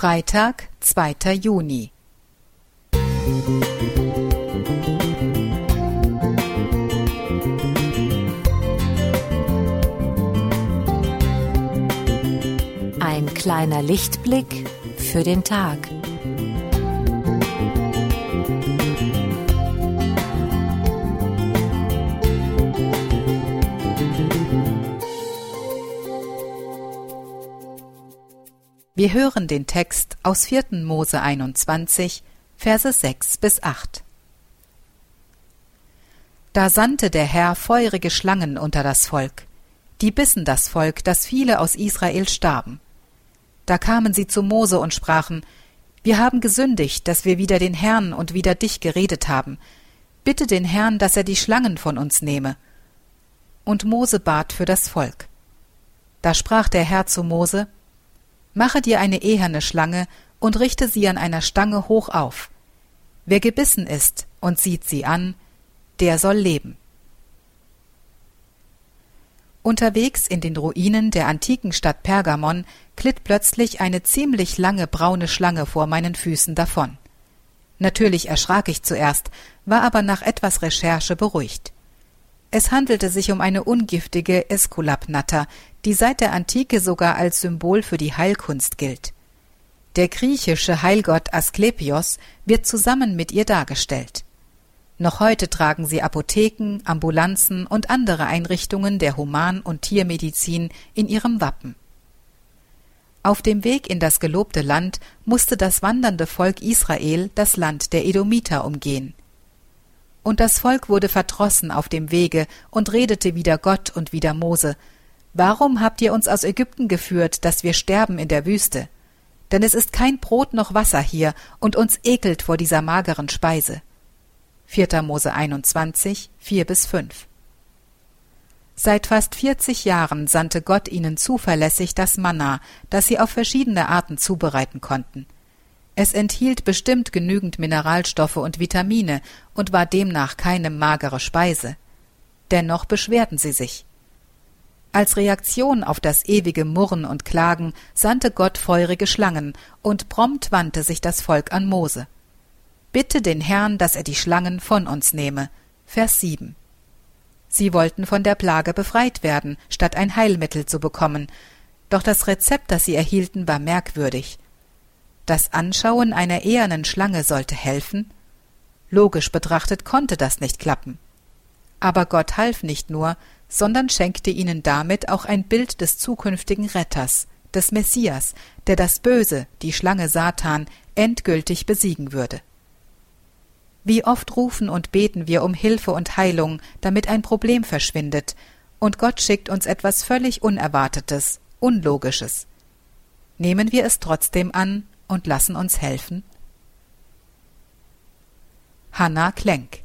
Freitag, 2. Juni. Ein kleiner Lichtblick für den Tag. Wir hören den Text aus 4. Mose 21, Verse 6 bis 8. Da sandte der Herr feurige Schlangen unter das Volk. Die bissen das Volk, dass viele aus Israel starben. Da kamen sie zu Mose und sprachen, Wir haben gesündigt, dass wir wider den Herrn und wider dich geredet haben. Bitte den Herrn, dass er die Schlangen von uns nehme. Und Mose bat für das Volk. Da sprach der Herr zu Mose, Mache dir eine eherne Schlange und richte sie an einer Stange hoch auf. Wer gebissen ist und sieht sie an, der soll leben. Unterwegs in den Ruinen der antiken Stadt Pergamon glitt plötzlich eine ziemlich lange braune Schlange vor meinen Füßen davon. Natürlich erschrak ich zuerst, war aber nach etwas Recherche beruhigt. Es handelte sich um eine ungiftige Esculapnatter, die seit der Antike sogar als Symbol für die Heilkunst gilt. Der griechische Heilgott Asklepios wird zusammen mit ihr dargestellt. Noch heute tragen sie Apotheken, Ambulanzen und andere Einrichtungen der Human- und Tiermedizin in ihrem Wappen. Auf dem Weg in das gelobte Land musste das wandernde Volk Israel das Land der Edomiter umgehen. Und das Volk wurde verdrossen auf dem Wege und redete wider Gott und wider Mose. Warum habt ihr uns aus Ägypten geführt, dass wir sterben in der Wüste? Denn es ist kein Brot noch Wasser hier, und uns ekelt vor dieser mageren Speise. 4. Mose 21, 4 bis 5. Seit fast 40 Jahren sandte Gott ihnen zuverlässig das Manna, das sie auf verschiedene Arten zubereiten konnten. Es enthielt bestimmt genügend Mineralstoffe und Vitamine und war demnach keine magere Speise. Dennoch beschwerten sie sich. Als Reaktion auf das ewige Murren und Klagen sandte Gott feurige Schlangen, und prompt wandte sich das Volk an Mose. Bitte den Herrn, dass er die Schlangen von uns nehme. Vers 7. Sie wollten von der Plage befreit werden, statt ein Heilmittel zu bekommen, doch das Rezept, das sie erhielten, war merkwürdig. Das Anschauen einer ehernen Schlange sollte helfen? Logisch betrachtet konnte das nicht klappen. Aber Gott half nicht nur, sondern schenkte ihnen damit auch ein Bild des zukünftigen Retters, des Messias, der das Böse, die Schlange Satan, endgültig besiegen würde. Wie oft rufen und beten wir um Hilfe und Heilung, damit ein Problem verschwindet, und Gott schickt uns etwas völlig Unerwartetes, Unlogisches. Nehmen wir es trotzdem an und lassen uns helfen? Hanna Klenk